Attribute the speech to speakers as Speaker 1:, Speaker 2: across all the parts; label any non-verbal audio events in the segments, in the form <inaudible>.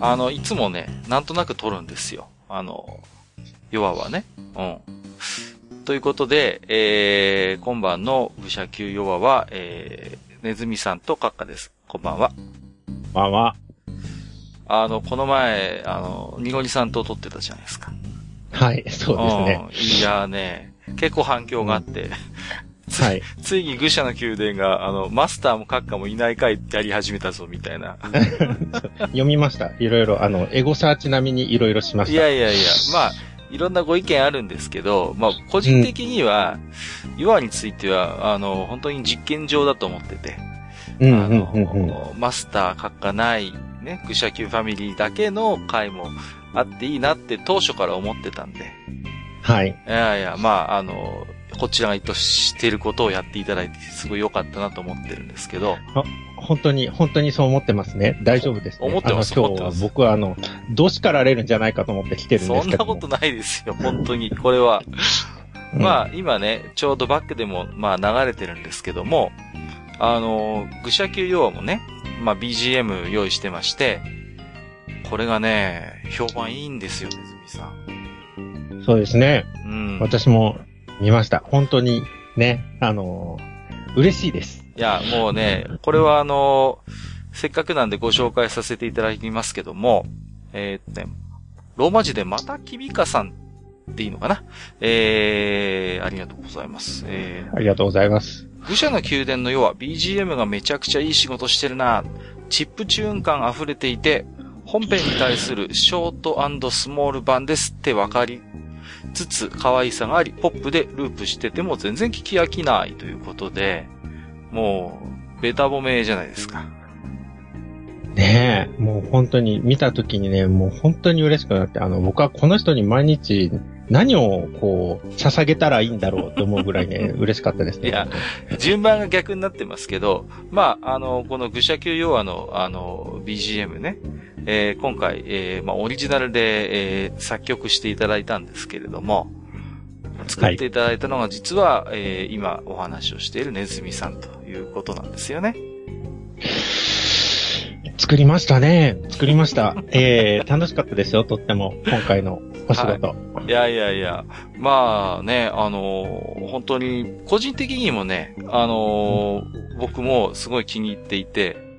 Speaker 1: あの、いつもね、なんとなく撮るんですよ。あの、弱はね。うん。ということで、えー、今晩の武者級弱は、えー、ネズミさんとカッカです。こんばんは。
Speaker 2: こんばんは。
Speaker 1: あの、この前、あの、ニゴニさんと撮ってたじゃないですか。
Speaker 2: はい、そうですね。
Speaker 1: いやね、結構反響があって、うん
Speaker 2: はい。
Speaker 1: ついに愚者の宮殿が、あの、マスターも閣下もいない回やり始めたぞ、みたいな。<laughs>
Speaker 2: 読みました。いろいろ、あの、エゴサーチ並みにいろいろしました。
Speaker 1: いやいやいや、まあ、いろんなご意見あるんですけど、まあ、個人的には、ヨアについては、あの、本当に実験場だと思ってて、
Speaker 2: うん、うん、
Speaker 1: マスター、閣下ない、ね、愚者級ファミリーだけの回もあっていいなって当初から思ってたんで。
Speaker 2: はい。い
Speaker 1: やいや、まあ、あの、こちらが意図していることをやっていただいて、すごい良かったなと思ってるんですけど。
Speaker 2: 本当に、本当にそう思ってますね。大丈夫です、ね、
Speaker 1: 思ってます。
Speaker 2: 今日は僕はあの、どしかられるんじゃないかと思って来てるんです
Speaker 1: けど。そんなことないですよ、本当に。これは。まあ、今ね、ちょうどバックでも、まあ流れてるんですけども、あの、愚者級用もね、まあ BGM 用意してまして、これがね、評判いいんですよ、ねずみさ
Speaker 2: ん。そうですね。
Speaker 1: うん。
Speaker 2: 私も見ました。本当にね、あのー、嬉しいです。
Speaker 1: いや、もうね、これはあのー、せっかくなんでご紹介させていただきますけども、えー、っとね、ローマ字でまたきびかさんっていいのかな？えー、ありがとうございます。え
Speaker 2: ー、ありがとうございます。
Speaker 1: 愚者の宮殿の世は BGM がめちゃくちゃいい仕事してるなチップチューン感溢れていて、本編に対するショートスモール版ですってわかりつつ可愛さがあり、ポップでループしてても全然聞き飽きないということで、もう、ベタ褒めじゃないですか。
Speaker 2: ねえ、もう本当に見た時にね、もう本当に嬉しくなって、あの、僕はこの人に毎日何をこう、捧げたらいいんだろうと思うぐらいね、<laughs> 嬉しかったですね。
Speaker 1: いや、順番が逆になってますけど、まあ、あの、この愚者級要はの、あの、BGM ね、えー、今回、えー、まあ、オリジナルで、えー、作曲していただいたんですけれども、作っていただいたのが実は、はい、えー、今お話をしているネズミさんということなんですよね。
Speaker 2: 作りましたね。作りました。えー、楽しかったですよ、とっても、今回のお仕事。は
Speaker 1: い、いやいやいや、まあね、あのー、本当に、個人的にもね、あのー、僕もすごい気に入っていて、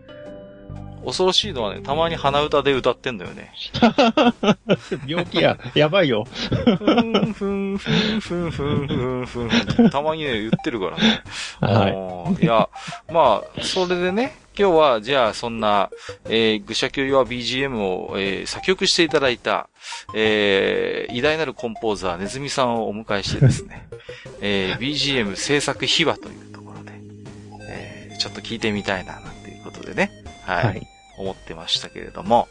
Speaker 1: 恐ろしいのはね、たまに鼻歌で歌ってんだよね。
Speaker 2: 病気や。<laughs> やばいよ。ふん
Speaker 1: ふんふんふんふんふんふん。たまにね、言ってるからね。はい。いや、まあ、それでね、今日は、じゃあ、そんな、えー、愚者級用 BGM を、えー、作曲していただいた、えー、偉大なるコンポーザー、ネズミさんをお迎えしてですね、<laughs> えー、BGM 制作秘話というところで、えー、ちょっと聞いてみたいな、なんていうことでね、はい。はい、思ってましたけれども、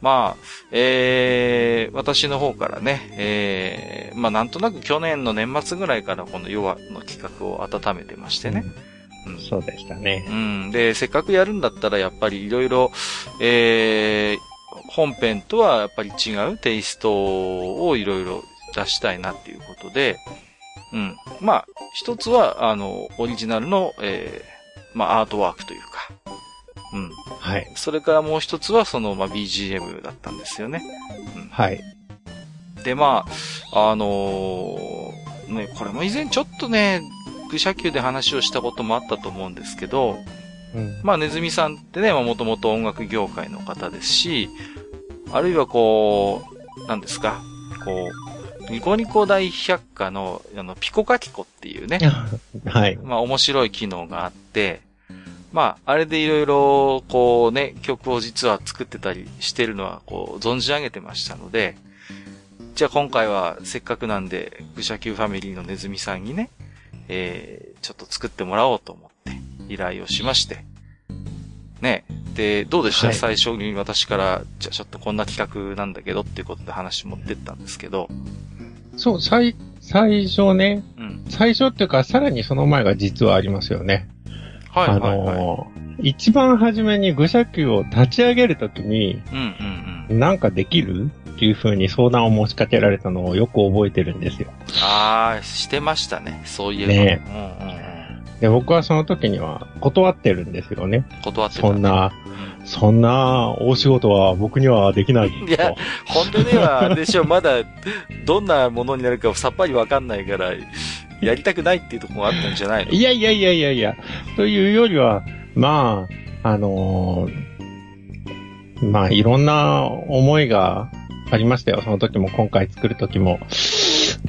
Speaker 1: まあ、えー、私の方からね、えー、まあなんとなく去年の年末ぐらいからこのヨアの企画を温めてましてね。
Speaker 2: うん、そうでしたね。
Speaker 1: うん。で、せっかくやるんだったらやっぱりいろいろ、えー、本編とはやっぱり違うテイストをいろいろ出したいなっていうことで、うん。まあ、一つは、あの、オリジナルの、えー、まあ、アートワークというか、うん。
Speaker 2: はい。
Speaker 1: それからもう一つはその、まあ、BGM だったんですよね。
Speaker 2: うん、はい。
Speaker 1: で、まあ、あのー、ね、これも以前ちょっとね、愚者級で話をしたこともあったと思うんですけど、うん、まあ、ネズミさんってね、まあ、もともと音楽業界の方ですし、あるいはこう、なんですか、こう、ニコニコ大百科の、あの、ピコカキコっていうね、<laughs>
Speaker 2: はい。
Speaker 1: まあ、面白い機能があって、まあ、あれでいろいろ、こうね、曲を実は作ってたりしてるのは、こう、存じ上げてましたので、じゃあ今回はせっかくなんで、愚者級ファミリーのネズミさんにね、えー、ちょっと作ってもらおうと思って依頼をしまして、ね。で、どうでした、はい、最初に私から、じゃあちょっとこんな企画なんだけどっていうことで話持ってったんですけど。
Speaker 2: そう、最、最初ね、うん、最初っていうか、さらにその前が実はありますよね。
Speaker 1: はいはい、はい、あの
Speaker 2: ー、一番初めに愚者級を立ち上げるときに、
Speaker 1: うんうんうん。
Speaker 2: なんかできる？っていう風に相談を持ちかけられたのをよく覚えてるんですよ。
Speaker 1: ああ、してましたね。そういう
Speaker 2: ね、で、僕はその時には断ってるんですよね。
Speaker 1: 断ってた、
Speaker 2: そんな、そんな大仕事は僕にはできないと。
Speaker 1: いや本当には、でしょ、まだ、どんなものになるかさっぱりわかんないから、やりたくないっていうところがあったんじゃないの？
Speaker 2: いやいやいやいやいや、というよりは、まあ、あのーまあ、いろんな思いがありましたよ。その時も、今回作る時も。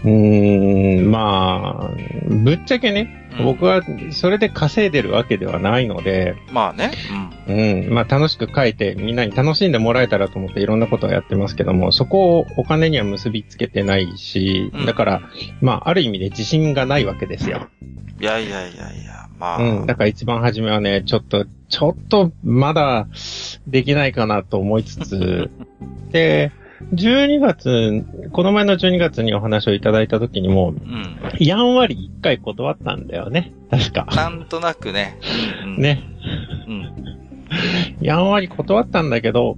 Speaker 2: うーん、まあ、ぶっちゃけね、
Speaker 1: うん
Speaker 2: 僕はそれで稼いでるわけではないので、
Speaker 1: まあね。
Speaker 2: うん、まあ楽しく書いてみんなに楽しんでもらえたらと思っていろんなことをやってますけども、そこをお金には結びつけてないし
Speaker 1: うん、
Speaker 2: だから、まあある意味で自信がないわけですよ。
Speaker 1: うん。いやいやいやいや、まあ。
Speaker 2: うん。だから一番初めはね、ちょっと、ちょっと、まだ、できないかなと思いつつ、<laughs> で、12月、この前の12月にお話をいただいた時にも、
Speaker 1: うん。
Speaker 2: やんわり一回断ったんだよね。確か。
Speaker 1: なんとなくね。うん。
Speaker 2: ね。
Speaker 1: うん。
Speaker 2: やんわり断ったんだけど、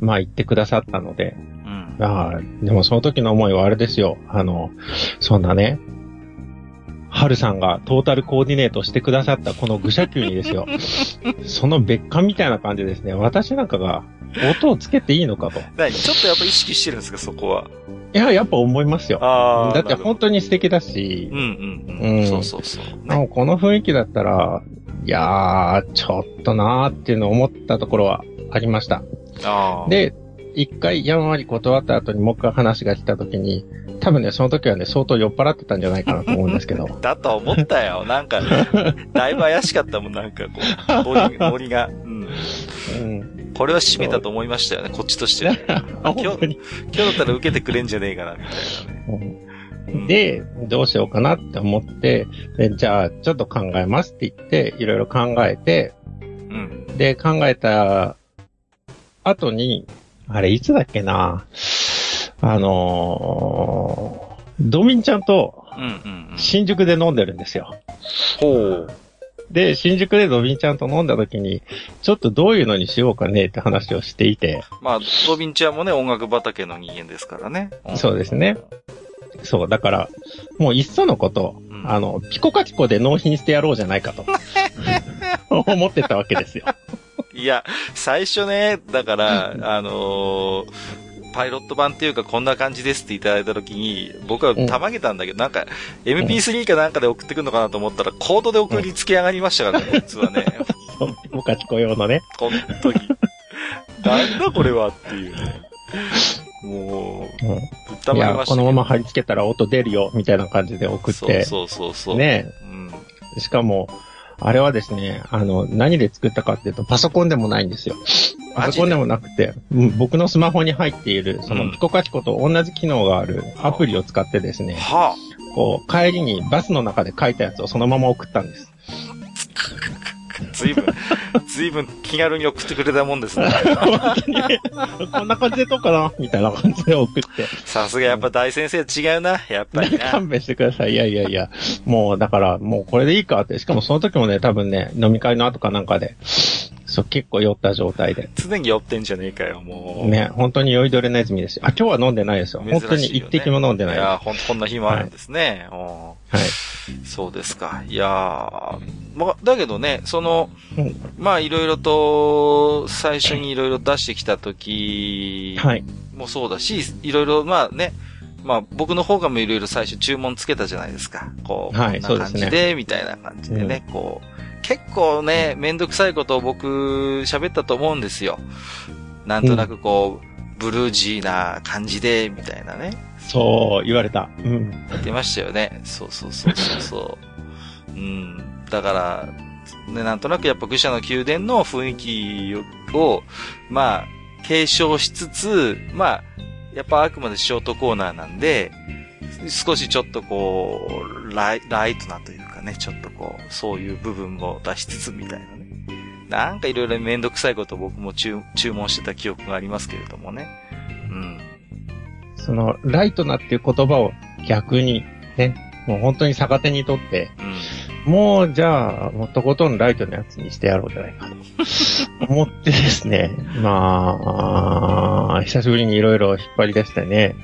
Speaker 2: まあ言ってくださったので、
Speaker 1: うん。
Speaker 2: ああ、でもその時の思いはあれですよ。あの、そんなね、はるさんがトータルコーディネートしてくださったこの愚者級にですよ。<laughs> その別館みたいな感じですね。私なんかが音をつけていいのかと。
Speaker 1: 何？ちょっとやっぱ意識してるんですか、そこは？
Speaker 2: いや、やっぱ思いますよ。
Speaker 1: あ
Speaker 2: だって本当に素敵だし
Speaker 1: う、んうんうん。
Speaker 2: うん
Speaker 1: そうそうそう。
Speaker 2: この雰囲気だったら、いやー、ちょっとなーっていうのを思ったところはありました。で、一回やんわり断った後にもう一回話が来た時に、多分ね、その時はね、相当酔っ払ってたんじゃないかなと思うんですけど。<laughs>
Speaker 1: だと思ったよ。なんか、<laughs> だいぶ怪しかったもん、なんかこう、ノリノリが。うん。
Speaker 2: うん。
Speaker 1: これは締めたと思いましたよね、こっちとしては。<laughs>
Speaker 2: あ本当に。
Speaker 1: 今日だったら受けてくれんじゃねえかな、みたいなね。
Speaker 2: うんで、どうしようかなって思って、でじゃあ、ちょっと考えますって言って、いろいろ考えて、
Speaker 1: うん。
Speaker 2: で、考えた後に、あれ、いつだっけなあのードミンちゃんと
Speaker 1: うんうんうん。
Speaker 2: 新宿で飲んでるんですよ。
Speaker 1: ほう。
Speaker 2: で、新宿でドビンちゃんと飲んだ時に、ちょっとどういうのにしようかねって話をしていて、
Speaker 1: まあ、ドビンちゃんもね、音楽畑の人間ですからね。ん
Speaker 2: そうですね。そう、だから、もういっそのこと、
Speaker 1: うん
Speaker 2: あの、ピコカチコで納品してやろうじゃないかと、<laughs> 思ってたわけですよ。
Speaker 1: いや、最初ね、だから、あのーパイロット版っていうかこんな感じですっていただいた時に、僕はたまげたんだけど、なんか、MP3 かなんかで送ってくるのかなと思ったら、コードで送りつけ上がりましたからね、<laughs> 実はね。
Speaker 2: そうピコカチコ用のね。
Speaker 1: 本当に。なんだこれはっていうね。もう、
Speaker 2: うん
Speaker 1: ぶったまげました
Speaker 2: このまま貼り付けたら音出るよ、みたいな感じで送って、
Speaker 1: そうそうそうそう。
Speaker 2: ね、
Speaker 1: うん。
Speaker 2: しかも、あれはですね、あの、何で作ったかっていうと、パソコンでもないんですよ。パソコンでもなくて、うん僕のスマホに入っている、そ
Speaker 1: うん
Speaker 2: のピコカチコと同じ機能があるアプリを使ってですね、
Speaker 1: は
Speaker 2: こう、帰りにバスの中で書いたやつをそのまま送ったんです。<laughs>
Speaker 1: あ、ずいぶん、ずいぶん気軽に送ってくれたもんですね。
Speaker 2: こんな感じでどうかなみたいな感じで送って。
Speaker 1: さすがやっぱ大先生違うな、やっぱりな。
Speaker 2: 勘弁してください。いやいやいや。もう、だから、もうこれでいいかって。しかもその時もね、多分ね、飲み会の後かなんかで、そう、結構酔った状態で。
Speaker 1: 常に酔ってんじゃねえかよ、もう。
Speaker 2: ね、本当に酔いどれネズミですよ。あ、今日は飲んでないですよ。
Speaker 1: 珍しいよね
Speaker 2: 本当に一滴も飲んでない。
Speaker 1: いや、ほんとこんな日もあるんですね。お
Speaker 2: はい。
Speaker 1: そうですか。いやーまあ、だけどね、その、
Speaker 2: うん
Speaker 1: まあ、いろいろと、最初にいろいろ出してきた時
Speaker 2: はい。
Speaker 1: もそうだし、いろいろ、まあね、まあ、僕の方がもいろいろ最初注文つけたじゃないですか。こう、
Speaker 2: はい
Speaker 1: こんな感じで、みたいな感じでね、こう、結構ね、めんどくさいことを僕、喋ったと思うんですよ。なんとなくこう、ブルージーな感じで、みたいなね。
Speaker 2: そう、言われた。うん。
Speaker 1: 言ってましたよね。そうそうそうそうそう。うん。だから、ね、なんとなくやっぱ愚者の宮殿の雰囲気を、まあ、継承しつつ、まあ、やっぱあくまでショートコーナーなんで、少しちょっとこう、ライライトなというかね、ちょっとこう、そういう部分を出しつつみたいなね。なんかいろいろめんどくさいことを僕も注注文してた記憶がありますけれどもね。うん。
Speaker 2: その、ライトなっていう言葉を逆に、ね、もう本当に逆手にとって、
Speaker 1: うん。
Speaker 2: もう、じゃあ、もうとことんライトのやつにしてやろうじゃないかと。<laughs> 思ってですね、まあ、久しぶりにいろいろ引っ張り出してね、
Speaker 1: はいはい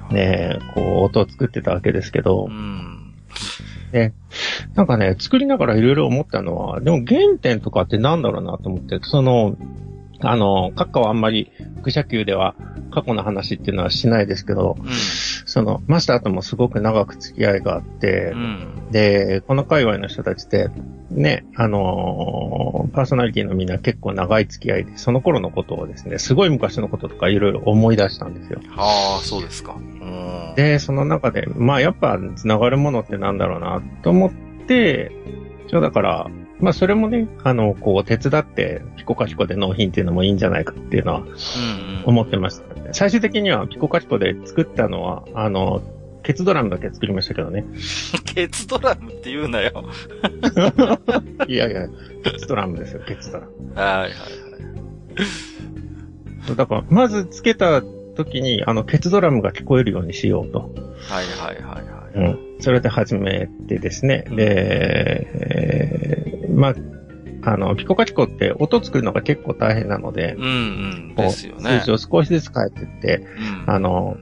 Speaker 1: はい。
Speaker 2: ね、こう、音を作ってたわけですけど
Speaker 1: う、ん。
Speaker 2: ねなんかね、作りながらいろいろ思ったのは、でも原点とかってなんだろうなと思って、その、あの、閣下はあんまり、愚者級では過去の話っていうのはしないですけど、う、その、マスターともすごく長く付き合いがあって、うん、で、この界隈の人たちって、ね、あのー、パーソナリティのみんな結構長い付き合いで、その頃のことをですね、すごい昔のこととかいろいろ思い出したんですよ。
Speaker 1: ああ、そうですか。
Speaker 2: で、その中で、まあやっぱ繋がるものってなんだろうなと思って、ちょだから、まあそれもね、あの、こう手伝ってピコカチコで納品っていうのもいいんじゃないかっていうのは思ってました、ね、うんうん、最終的にはピコカチコで作ったのは、あの、ケツドラムだけ作りましたけどね。<laughs>
Speaker 1: ケツドラムって言うなよ。<laughs>
Speaker 2: いやいや、ケツドラムですよ、ケツドラム。
Speaker 1: はいはいはい。
Speaker 2: だから、まずつけた時に、あの、ケツドラムが聞こえるようにしようと。
Speaker 1: はいはいはいはい。
Speaker 2: うん。それで始めてですね。で、えー、まあ、あの、ピコカチコって音作るのが結構大変なので、
Speaker 1: うんうん。ですよね。
Speaker 2: 数字を少しずつ変えていって、うん、あの、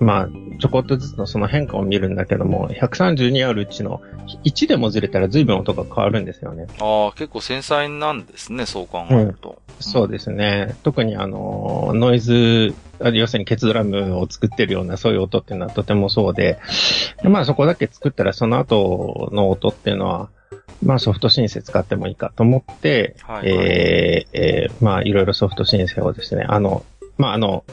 Speaker 2: まあ、ちょこっとずつのその変化を見るんだけども、132あるうちの1でもずれたら随分音が変わるんですよね。
Speaker 1: ああ、結構繊細なんですね、そう考えると。うん
Speaker 2: そうですね。特にあの、ノイズ、要するにケツドラムを作ってるようなそういう音っていうのはとてもそうで、まあそこだけ作ったらその後の音っていうのは、まあソフトシンセ使ってもいいかと思って、はい、はい、えー、えー、まあいろいろソフトシンセをですね、あの、まああの、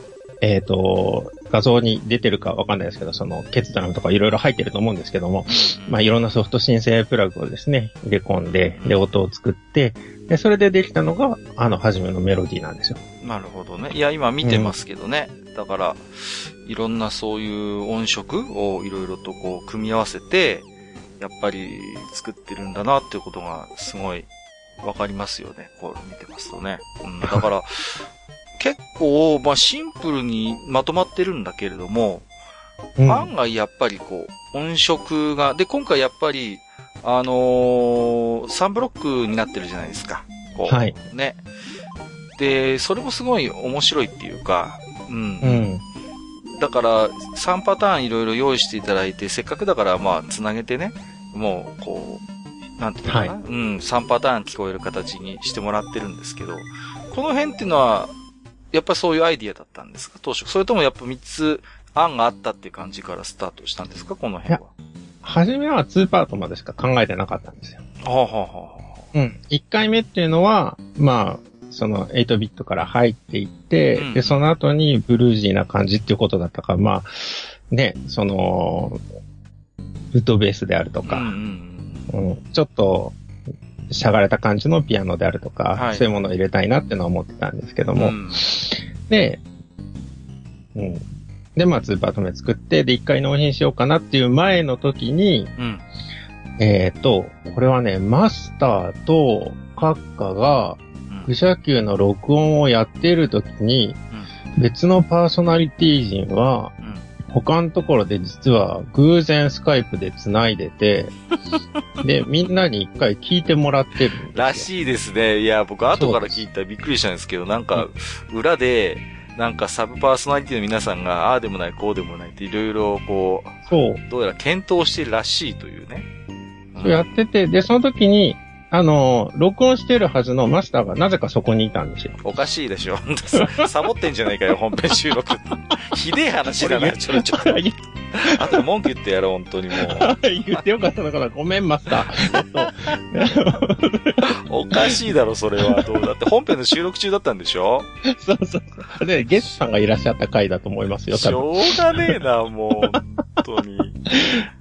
Speaker 2: えっ、ー、と、画像に出てるかわかんないですけど、その、決断とかいろいろ入ってると思うんですけども、まあ、いろんなソフト申請プラグをですね、入れ込んで、で、音を作って、で、それでできたのが、あの、初めのメロディーなんですよ。
Speaker 1: なるほどね。いや、今見てますけどね。うん、だから、いろんなそういう音色をいろいろとこう、組み合わせて、やっぱり作ってるんだなっていうことがすごいわかりますよね。こう見てますとね。うん、だから、<laughs> 結構、まあ、シンプルにまとまってるんだけれども、うん、案外やっぱりこう、音色が、で、今回やっぱり、あのー、3ブロックになってるじゃないですか。こう、はい。ね。で、それもすごい面白いっていうか、うん。うん。だから、3パターンいろいろ用意していただいて、せっかくだからまあ、つなげてね、もう、こう、なんていうのかな、はい、うん、3パターン聞こえる形にしてもらってるんですけど、この辺っていうのは、やっぱそういうアイディアだったんですか？当初。それともやっぱ3つ案があったっていう感じからスタートしたんですか？この辺は。
Speaker 2: 初めは2パートまでしか考えてなかったんですよ。
Speaker 1: はあ、はあは
Speaker 2: あ、うん。1回目っていうのは、まあ、その8ビットから入っていって、うん、で、その後にブルージーな感じっていうことだったから、まあ、ね、その、ウッドベースであるとか、うん、うんうん、ちょっと、しゃがれた感じのピアノであるとか、はい、そういうものを入れたいなっていうのは思ってたんですけども、うん、で、うん。で、まあ、2パート目作って、で、一回納品しようかなっていう前の時に、うん、えっ、ー、と、これはね、マスターと閣下が、愚者級の録音をやっている時に、別のパーソナリティ陣は、他のところで実は偶然スカイプで繋いでて、<laughs> で、みんなに一回聞いてもらってる
Speaker 1: らしいですね。いや、僕後から聞いたらびっくりしたんですけど、なんか、裏で、なんかサブパーソナリティの皆さんが、ああでもない、こうでもないっていろいろこう、そう。どうやら検討してるらしいというね。
Speaker 2: そうやってて、で、その時に、あの、録音してるはずのマスターがなぜかそこにいたんですよ。
Speaker 1: おかしいでしょ。<laughs> サボってんじゃないかよ、本編収録。<laughs> ひでえ話だな、ちょろちょろ。<laughs> あと文句言ってやろう、本当にもう。
Speaker 2: 言ってよかったのかなごめん、マスタ
Speaker 1: ー。おかしいだろ、それは。どうだって本編の収録中だったんでしょ？
Speaker 2: そうそうそう。で、ゲストさんがいらっしゃった回だと思いますよ、
Speaker 1: しょうがねえな、もう。本当に。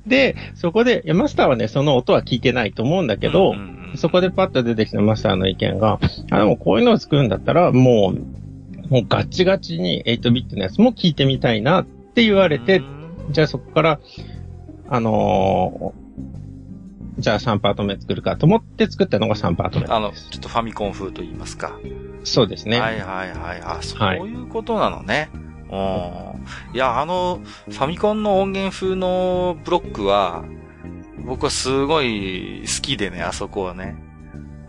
Speaker 2: で、そこで、マスターはね、その音は聞いてないと思うんだけど、うんうんうん、そこでパッと出てきたマスターの意見が、あ、でもこういうのを作るんだったら、もう、もうガチガチに8ビットのやつも聞いてみたいなって言われて、じゃあそこから、あのー、じゃあ3パート目作るかと思って作ったのが3パート目
Speaker 1: あの、ちょっとファミコン風と言いますか。
Speaker 2: そうですね。
Speaker 1: はいはいはい。あ、そういうことなのね。はい、いや、あの、ファミコンの音源風のブロックは、僕はすごい好きでね、あそこはね。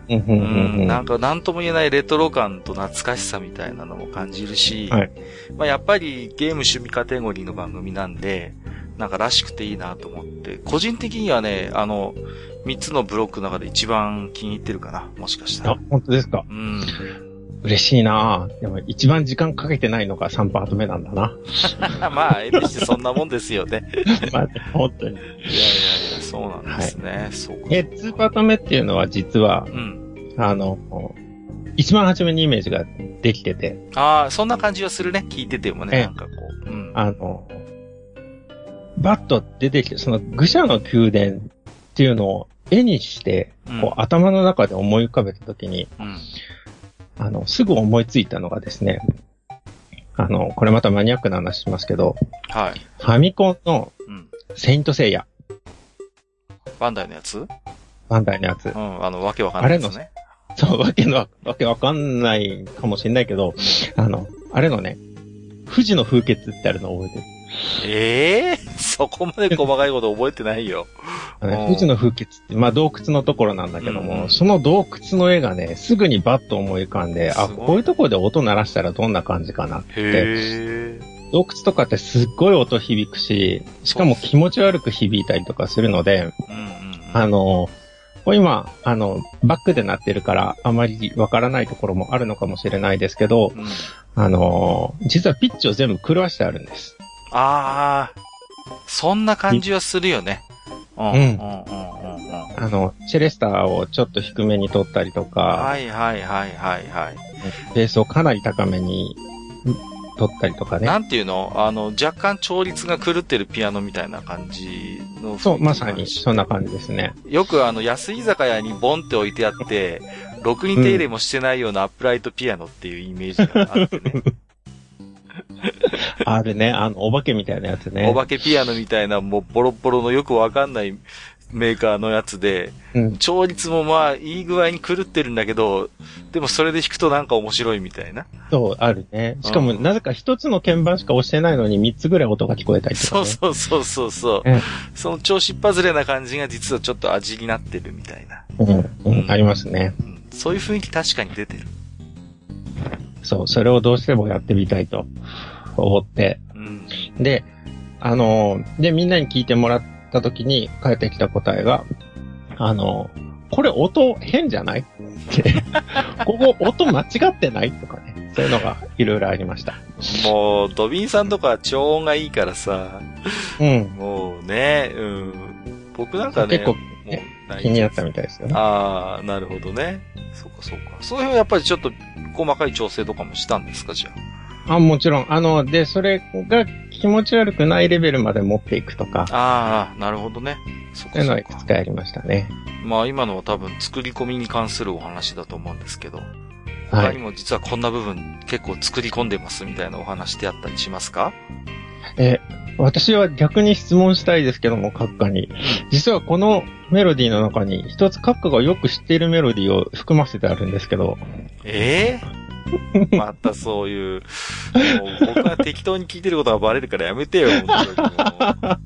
Speaker 1: うん、なんか何とも言えないレトロ感と懐かしさみたいなのも感じるし、はい、まあやっぱりゲーム趣味カテゴリーの番組なんで、なんからしくていいなと思って、個人的にはね、あの、三つのブロックの中で一番気に入ってるかな、もしかしたら。あ、
Speaker 2: 本当ですか？
Speaker 1: うん。
Speaker 2: 嬉しいなでも一番時間かけてないのが3パート目なんだな。<laughs>
Speaker 1: まあ、えてしてそんなもんですよね。<laughs>
Speaker 2: まあ、本当に。いやいや、
Speaker 1: そうなんですね。はい、そうか。
Speaker 2: え、2パート目っていうのは実は、うん、あの、一番初めにイメージができてて。
Speaker 1: ああ、そんな感じはするね。聞いててもね、なんかこう。うん、
Speaker 2: あの、バッと出てきて、その愚者の宮殿っていうのを絵にして、こう、うん、頭の中で思い浮かべたときに、うん、あの、すぐ思いついたのがですね、あの、これまたマニアックな話しますけど、
Speaker 1: はい。
Speaker 2: ファミコンの、セイントセイヤ。
Speaker 1: バンダイのやつ？
Speaker 2: バンダイのやつ。う
Speaker 1: ん、あの、わけわかんないですね。
Speaker 2: そう、わけの、わけわかんないかもしれないけど、あの、あれのね、富士の風穴ってあるの覚えてる？
Speaker 1: ええー、<laughs> そこまで細かいこと覚えてないよ。
Speaker 2: 富士の風穴って、まあ洞窟のところなんだけども、うん、その洞窟の絵がね、すぐにバッと思い浮かんで、あ、こういうところで音鳴らしたらどんな感じかなって。洞窟とかってすっごい音響くし、しかも気持ち悪く響いたりとかするので、あの、今、あの、バックでなってるから、あまりわからないところもあるのかもしれないですけど、うん、あの、実はピッチを全部狂わしてあるんです。
Speaker 1: ああ、そんな感じはするよね。
Speaker 2: うん。うん。うん。うん。あの、チェレスターをちょっと低めに取ったりとか。
Speaker 1: はいはいはいはいはい。
Speaker 2: ベースをかなり高めに取ったりとかね。
Speaker 1: なんていうの？あの、若干調律が狂ってるピアノみたいな感じの。
Speaker 2: そう、まさにそんな感じですね。
Speaker 1: よくあの、安い酒屋にボンって置いてあって、ろくに手入れもしてないようなアップライトピアノっていうイメージがあってね。<laughs>
Speaker 2: あるね、あの、お化けみたいなやつね。
Speaker 1: お化けピアノみたいな、もうボロボロのよくわかんないメーカーのやつで、うん、調律もまあ、いい具合に狂ってるんだけど、でもそれで弾くとなんか面白いみたいな。
Speaker 2: そう、あるね。しかも、なぜか一つの鍵盤しか押してないのに三つぐらい音が聞こえたりとか、
Speaker 1: ね、そうそうそうそう。うん、その調子っぱずれな感じが実はちょっと味になってるみたいな。
Speaker 2: うん、うん、ありますね、
Speaker 1: そういう雰囲気確かに出てる。
Speaker 2: そう、それをどうしてもやってみたいと思って。うん、で、あの、で、みんなに聞いてもらった時に返ってきた答えが、あの、これ音変じゃない？って、<laughs> ここ音間違ってない？とかね、そういうのがいろいろありました。
Speaker 1: もう、ドビンさんとか超音がいいからさ、
Speaker 2: うん。
Speaker 1: もうね、うん。僕なんか
Speaker 2: ね、結構、ね、気になったみたいですよね。
Speaker 1: ああ、なるほどね。そうかそうか。そういうやっぱりちょっと細かい調整とかもしたんですか、じゃ
Speaker 2: あ。あ、もちろん。あの、で、それが気持ち悪くないレベルまで持っていくとか。
Speaker 1: ああ、なるほどね。
Speaker 2: そういうのはいくつかやりましたね。
Speaker 1: まあ今のは多分作り込みに関するお話だと思うんですけど、他にも実はこんな部分結構作り込んでますみたいなお話であったりしますか？
Speaker 2: え、私は逆に質問したいですけども、閣下に。実はこのメロディーの中に一つ閣下がよく知っているメロディーを含ませてあるんですけど。
Speaker 1: ええー、<laughs> またそういう、もう僕は適当に聞いてることがバレるからやめてよ、本当に。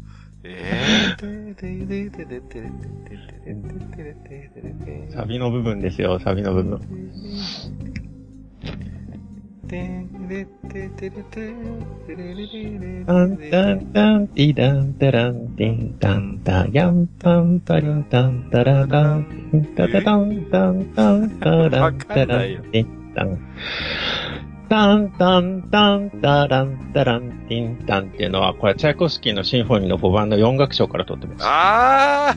Speaker 2: サビの部分ですよ、サビの部分。タンタンタンティダンタランティンタンタヤンパンパリンタンタラタンタタタンタンタンタランタランティンタンタンタンタンタランタランティンタンっていうのは、これチャイコフスキーのシンフォニーの5番の4楽章から取ってます。
Speaker 1: あ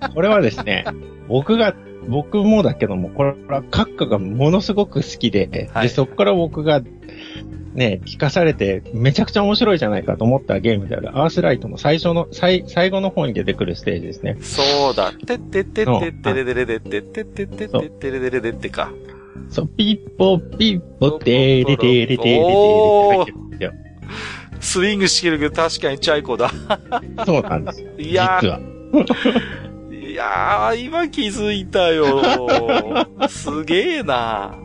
Speaker 2: あこれはですね、僕が、僕もだけども、これは閣下がものすごく好きで、はい、で、そこから僕がね、聞かされて、めちゃくちゃ面白いじゃないかと思ったゲームである、アースライトの最初の、最、最後の方に出てくるステージですね。
Speaker 1: そうだ。てってってってってれれれてってってってってってれれれれってか。
Speaker 2: そう、ピッポピッポ、テーレテーレテーレテーレって入ってるんですよ。
Speaker 1: スイングしてるけど確かにチャイコだ。
Speaker 2: そうなんです。
Speaker 1: いや
Speaker 2: 実は。
Speaker 1: いやー、今気づいたよ。すげえな。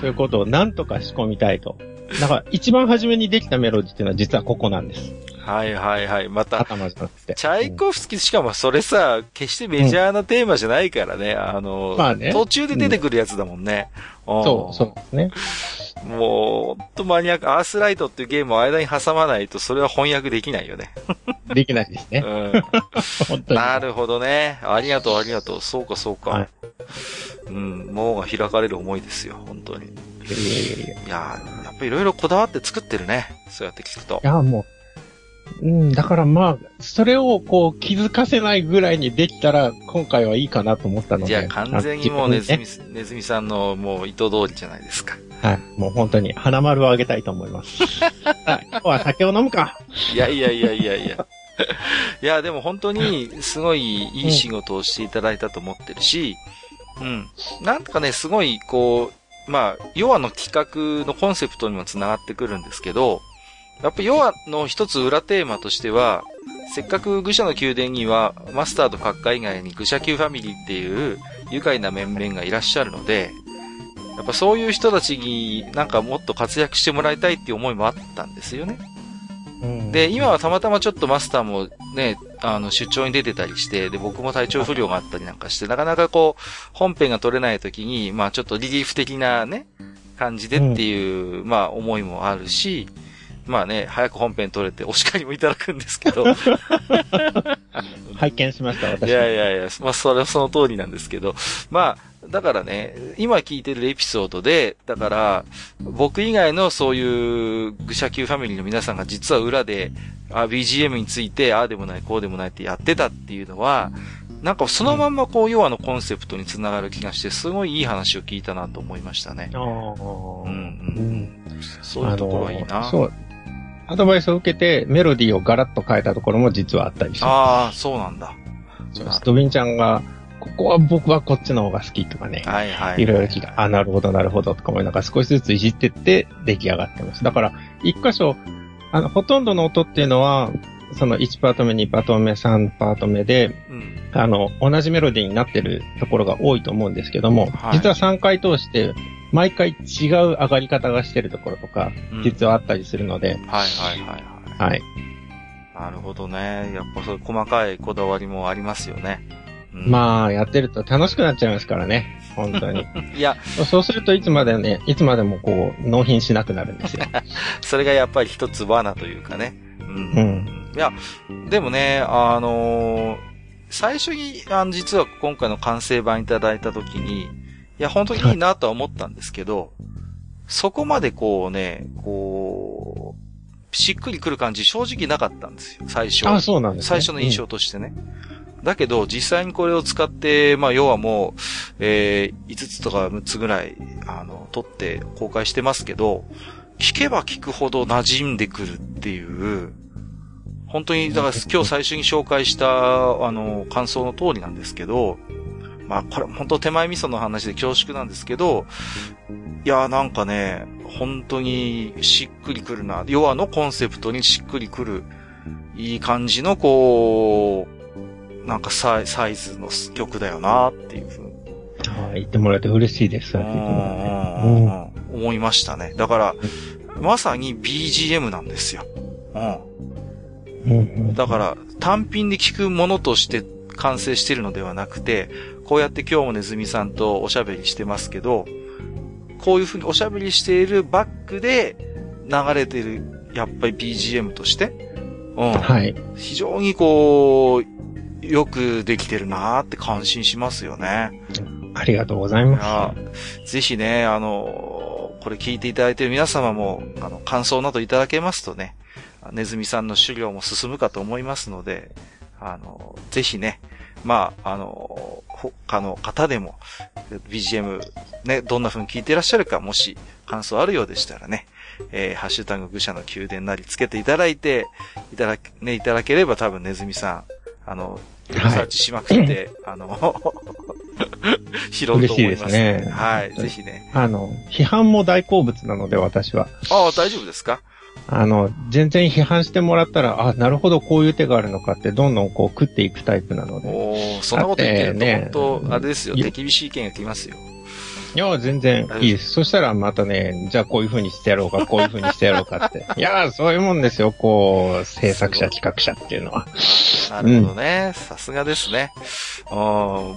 Speaker 2: そういうことをなんとか仕込みたいと。だから、一番初めにできたメロディっていうのは実はここなんです。
Speaker 1: はいはいはい。また、チャイコフスキー、しかもそれさ、決してメジャーなテーマじゃないからね。あの、まあね。途中で出てくるやつだもんね。
Speaker 2: うん、そう、そうですね。
Speaker 1: もう、ほんとマニアック、アースライトっていうゲームを間に挟まないと、それは翻訳できないよね。<laughs>
Speaker 2: できないですね。
Speaker 1: うん。<laughs> なるほどね。ありがとう、ありがとう。そうか、そうか。はい、うん、門が開かれる思いですよ、本当に。いやいやいやいや。やっぱいろいろこだわって作ってるね。そうやって聞くと。
Speaker 2: いや、もう、うん、だからまあ、それをこう気づかせないぐらいにできたら、今回はいいかなと思ったので。
Speaker 1: じゃあ完全にもうネズミ、ネズミさんのもう意図通りじゃないですか。
Speaker 2: はい。もう本当に、花丸をあげたいと思います。<laughs> はい。今日は酒を飲むか。
Speaker 1: いやいやいやいやいや。<laughs> いや、でも本当に、すごいいい仕事をしていただいたと思ってるし、うん。なんかね、すごい、こう、まあ、ヨアの企画のコンセプトにもつながってくるんですけど、やっぱヨアの一つ裏テーマとしては、せっかく愚者の宮殿には、マスターと閣下以外に愚者級ファミリーっていう愉快な面々がいらっしゃるので、やっぱそういう人たちになんかもっと活躍してもらいたいっていう思いもあったんですよね。うん、で、今はたまたまちょっとマスターもね、あの、出張に出てたりして、で、僕も体調不良があったりなんかして、なかなかこう、本編が取れない時に、まあちょっとリリーフ的なね、感じでっていう、うん、まあ思いもあるし、まあね、早く本編取れてお叱りもいただくんですけど。<laughs>
Speaker 2: 拝見しました、私。
Speaker 1: いやいやいや、まあそれはその通りなんですけど、まあ、だからね、今聞いてるエピソードで、だから、僕以外のそういう愚者級ファミリーの皆さんが実は裏で、あ、BGM について、ああでもない、こうでもないってやってたっていうのは、なんかそのまんまこう、要はのコンセプトにつながる気がして、すごいいい話を聞いたなと思いましたね。ああ。うん、うん。そういうところはいいな。そう。
Speaker 2: アドバイスを受けて、メロディーをガラッと変えたところも実はあったりして。
Speaker 1: ああ、そうなんだ。
Speaker 2: そうです。ドビンちゃんが、ここは僕はこっちの方が好きとかね。はいはい。いろいろ聞いた。あ、なるほどなるほどとかもなんか少しずついじってって出来上がってます。だから、一箇所、あの、ほとんどの音っていうのは、その1パート目、2パート目、3パート目で、うん、あの、同じメロディーになってるところが多いと思うんですけども、はい、実は3回通して、毎回違う上がり方がしてるところとか、実はあったりするので。はい
Speaker 1: はいはいはい。はい。なるほどね。やっぱそういう細かいこだわりもありますよね。
Speaker 2: うん、まあ、やってると楽しくなっちゃいますからね。本当に。<laughs> いや。そうするといつまでね、いつまでもこう、納品しなくなるんですよ。<laughs>
Speaker 1: それがやっぱり一つ罠というかね。うん。うん、いや、でもね、あのー、最初に、あの、実は今回の完成版いただいたときに、いや、本当にいいなとは思ったんですけど、そこまでこうね、こう、しっくりくる感じ正直なかったんですよ、最初。
Speaker 2: あ、そうなんです、
Speaker 1: ね、最初の印象としてね。うん、だけど、実際にこれを使って、まあ、要はもう、えー、5つとか6つぐらい、あの、撮って公開してますけど、聞けば聞くほど馴染んでくるっていう、本当に、だから今日最初に紹介した、あの、感想の通りなんですけど、まあ、これ本当手前味噌の話で恐縮なんですけど、いや、なんかね、本当にしっくりくるな。ヨアのコンセプトにしっくりくる、いい感じの、こう、なんかサイサイズの曲だよなっていうふうに。
Speaker 2: ああ、言ってもらえて嬉しいです。うん、
Speaker 1: 思いましたね。だから、まさに BGM なんですよ。うん。だから、単品で聴くものとして完成してるのではなくて、こうやって今日もネズミさんとおしゃべりしてますけど、こういうふうにおしゃべりしているバックで流れてる、やっぱり BGM として、うん。はい。非常にこう、よくできてるなーって感心しますよね。
Speaker 2: ありがとうございま
Speaker 1: す。ぜひね、あの、これ聞いていただいている皆様も、あの、感想などいただけますとね、ネズミさんの狩猟も進むかと思いますので、あの、ぜひね、まあ、あの、他の方でも、BGM ね、どんな風に聞いていらっしゃるか、もし感想あるようでしたらね、えー、ハッシュタグ愚者の宮殿なりつけていただいて、いただけ、ね、いただければ多分ネズミさん、あの、リサーチしまくって、はい、あの、<laughs> 拾うと思います。嬉しいですね。はい、ぜひね。
Speaker 2: あの、批判も大好物なので、私は。
Speaker 1: ああ、大丈夫ですか？
Speaker 2: あの、全然批判してもらったら、あ、なるほど、こういう手があるのかって、どんどんこう食っていくタイプなので。
Speaker 1: おそんなこと言ってると、ね、本当あれですよ、手厳しい意見が来ますよ。
Speaker 2: いや、全然いいです。そしたらまたね、じゃあこういう風にしてやろうか、<laughs> こういう風にしてやろうかって。いや、そういうもんですよ、こう、制作者、企画者っていうのは。
Speaker 1: なるほどね。さすがですね。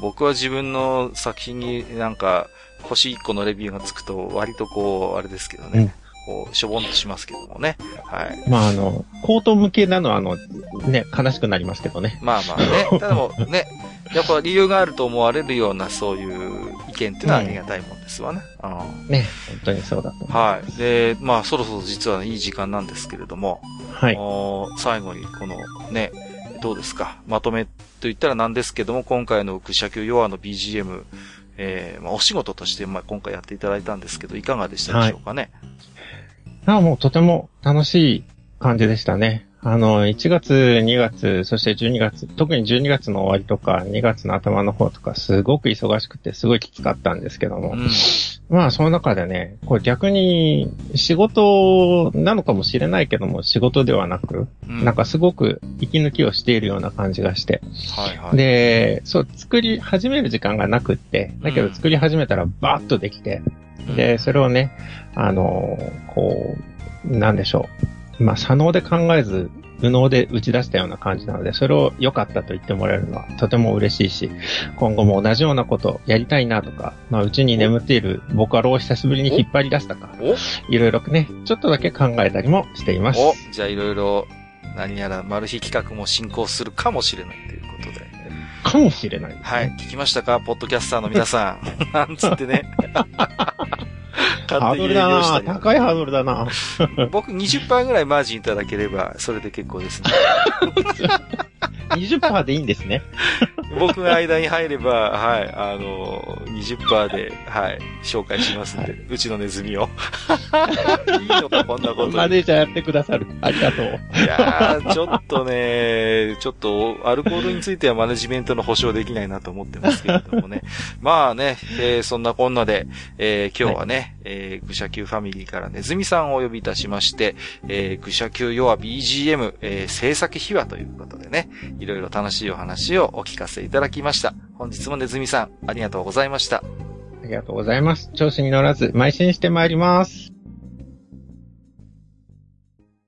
Speaker 1: 僕は自分の作品になんか、星1個のレビューがつくと割とこう、あれですけどね。こう、しょぼんとしますけどもね。はい。
Speaker 2: まあ、あの、コート向けなのは、あの、ね、悲しくなりますけどね。
Speaker 1: まあまあね。ただもね、やっぱ理由があると思われるような、そういう意見っていうのはありがたいもんですわね。
Speaker 2: うん。ね、本当にそうだと
Speaker 1: はい。で、まあ、そろそろ実はいい時間なんですけれども、
Speaker 2: はい。
Speaker 1: 最後に、この、ね、どうですか？まとめと言ったらなんですけども、今回の愚者級ヨアの BGM、えー、まあ、お仕事として、まあ、今回やっていただいたんですけど、いかがでしたでしょうかね？
Speaker 2: はい、あもうとても楽しい感じでしたね。あの、1月、2月、そして12月、特に12月の終わりとか、2月の頭の方とか、すごく忙しくて、すごいきつかったんですけども、うん、まあ、その中でね、これ逆に仕事なのかもしれないけども、仕事ではなく、うん、なんかすごく息抜きをしているような感じがして、
Speaker 1: はいはい、
Speaker 2: で、そう、作り始める時間がなくって、だけど作り始めたらバーッとできて、うん、で、それをね、あの、こう、なんでしょう。まあ、左脳で考えず、右脳で打ち出したような感じなので、それを良かったと言ってもらえるのはとても嬉しいし、今後も同じようなことやりたいなとか、まあ、うちに眠っているボカロを久しぶりに引っ張り出したか、いろいろね、ちょっとだけ考えたりもしています。お
Speaker 1: じゃあいろいろ、何やらマル秘企画も進行するかもしれないということで。
Speaker 2: かもしれない、ね、
Speaker 1: はい。聞きましたか？ポッドキャスターの皆さん。<laughs> なんつってね。
Speaker 2: ハードルだな高いハードルだな
Speaker 1: 僕20%ぐらいマージンいただければ、それで結構ですね。<laughs> <laughs>
Speaker 2: 20%でいいんですね。<laughs>
Speaker 1: 僕が間に入れば、はい、あの、20%で、はい、紹介しますんで、はい、うちのネズミを。<laughs> いいのか、こんなこと。
Speaker 2: マネージャーやってくださる。ありがとう。い
Speaker 1: やー、ちょっとね、ちょっと、アルコールについてはマネジメントの保証できないなと思ってますけれどもね。<laughs> まあね、えー、そんなこんなで、えー、今日はね、はい、えー、愚者級ファミリーからネズミさんをお呼びいたしまして、えー、愚者級弱 BGM、えー、制作秘話ということでね、いろいろ楽しいお話をお聞かせいただきました。本日もネズミさん、ありがとうございました。
Speaker 2: ありがとうございます。調子に乗らず、邁進してまいります。